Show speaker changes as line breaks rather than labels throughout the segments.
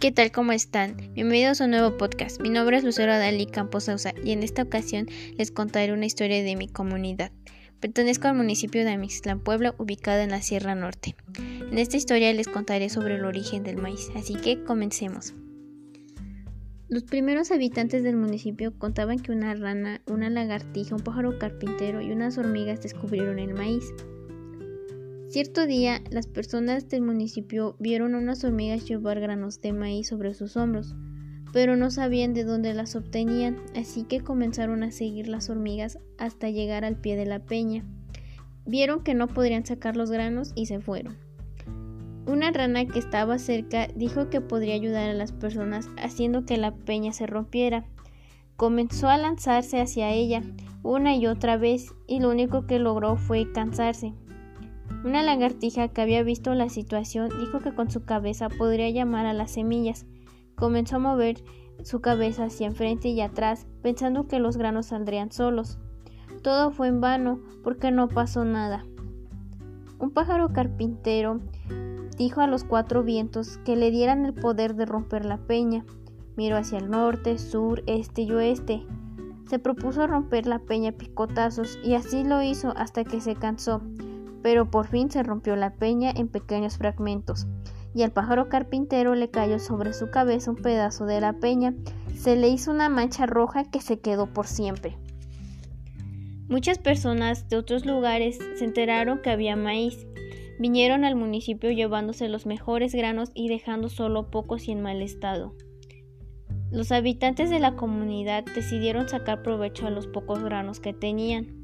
¿Qué tal? ¿Cómo están? Bienvenidos a un nuevo podcast. Mi nombre es Lucero Adali Campos Sousa y en esta ocasión les contaré una historia de mi comunidad. Pertenezco al municipio de Amixtlán, Puebla, ubicado en la Sierra Norte. En esta historia les contaré sobre el origen del maíz, así que comencemos. Los primeros habitantes del municipio contaban que una rana, una lagartija, un pájaro carpintero y unas hormigas descubrieron el maíz. Cierto día, las personas del municipio vieron a unas hormigas llevar granos de maíz sobre sus hombros, pero no sabían de dónde las obtenían, así que comenzaron a seguir las hormigas hasta llegar al pie de la peña. Vieron que no podrían sacar los granos y se fueron. Una rana que estaba cerca dijo que podría ayudar a las personas haciendo que la peña se rompiera. Comenzó a lanzarse hacia ella una y otra vez y lo único que logró fue cansarse. Una lagartija que había visto la situación dijo que con su cabeza podría llamar a las semillas. Comenzó a mover su cabeza hacia enfrente y atrás, pensando que los granos saldrían solos. Todo fue en vano, porque no pasó nada. Un pájaro carpintero dijo a los cuatro vientos que le dieran el poder de romper la peña. Miró hacia el norte, sur, este y oeste. Se propuso romper la peña picotazos y así lo hizo hasta que se cansó pero por fin se rompió la peña en pequeños fragmentos, y al pájaro carpintero le cayó sobre su cabeza un pedazo de la peña, se le hizo una mancha roja que se quedó por siempre. Muchas personas de otros lugares se enteraron que había maíz. Vinieron al municipio llevándose los mejores granos y dejando solo pocos y en mal estado. Los habitantes de la comunidad decidieron sacar provecho a los pocos granos que tenían.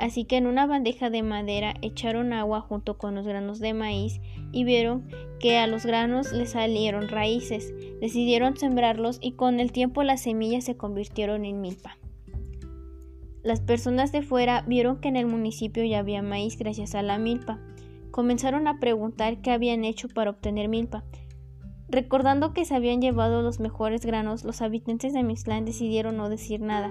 Así que en una bandeja de madera echaron agua junto con los granos de maíz y vieron que a los granos le salieron raíces. Decidieron sembrarlos y con el tiempo las semillas se convirtieron en milpa. Las personas de fuera vieron que en el municipio ya había maíz gracias a la milpa. Comenzaron a preguntar qué habían hecho para obtener milpa. Recordando que se habían llevado los mejores granos, los habitantes de Mixlán decidieron no decir nada.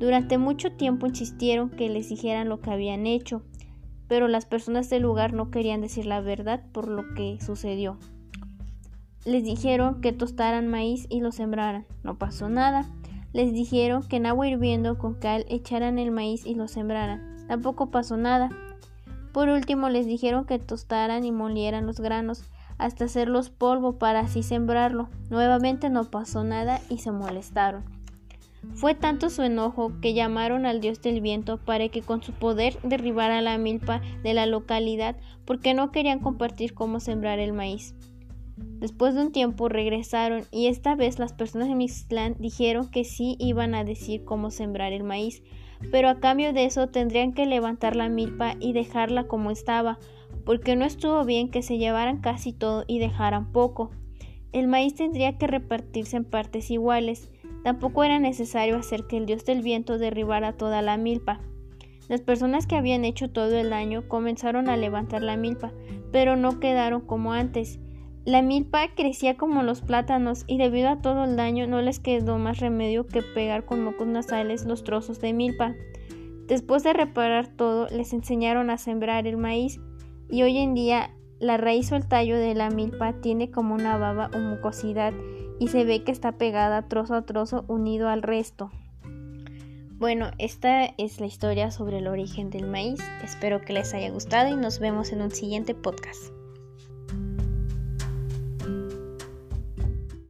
Durante mucho tiempo insistieron que les dijeran lo que habían hecho, pero las personas del lugar no querían decir la verdad por lo que sucedió. Les dijeron que tostaran maíz y lo sembraran. No pasó nada. Les dijeron que en agua hirviendo con cal echaran el maíz y lo sembraran. Tampoco pasó nada. Por último les dijeron que tostaran y molieran los granos hasta hacerlos polvo para así sembrarlo. Nuevamente no pasó nada y se molestaron. Fue tanto su enojo que llamaron al dios del viento para que con su poder derribara la milpa de la localidad porque no querían compartir cómo sembrar el maíz. Después de un tiempo regresaron y esta vez las personas de Mixtlán dijeron que sí iban a decir cómo sembrar el maíz, pero a cambio de eso tendrían que levantar la milpa y dejarla como estaba, porque no estuvo bien que se llevaran casi todo y dejaran poco. El maíz tendría que repartirse en partes iguales, Tampoco era necesario hacer que el dios del viento derribara toda la milpa. Las personas que habían hecho todo el daño comenzaron a levantar la milpa, pero no quedaron como antes. La milpa crecía como los plátanos y debido a todo el daño no les quedó más remedio que pegar con mocos nasales los trozos de milpa. Después de reparar todo, les enseñaron a sembrar el maíz y hoy en día la raíz o el tallo de la milpa tiene como una baba o mucosidad y se ve que está pegada trozo a trozo unido al resto. Bueno, esta es la historia sobre el origen del maíz. Espero que les haya gustado y nos vemos en un siguiente podcast.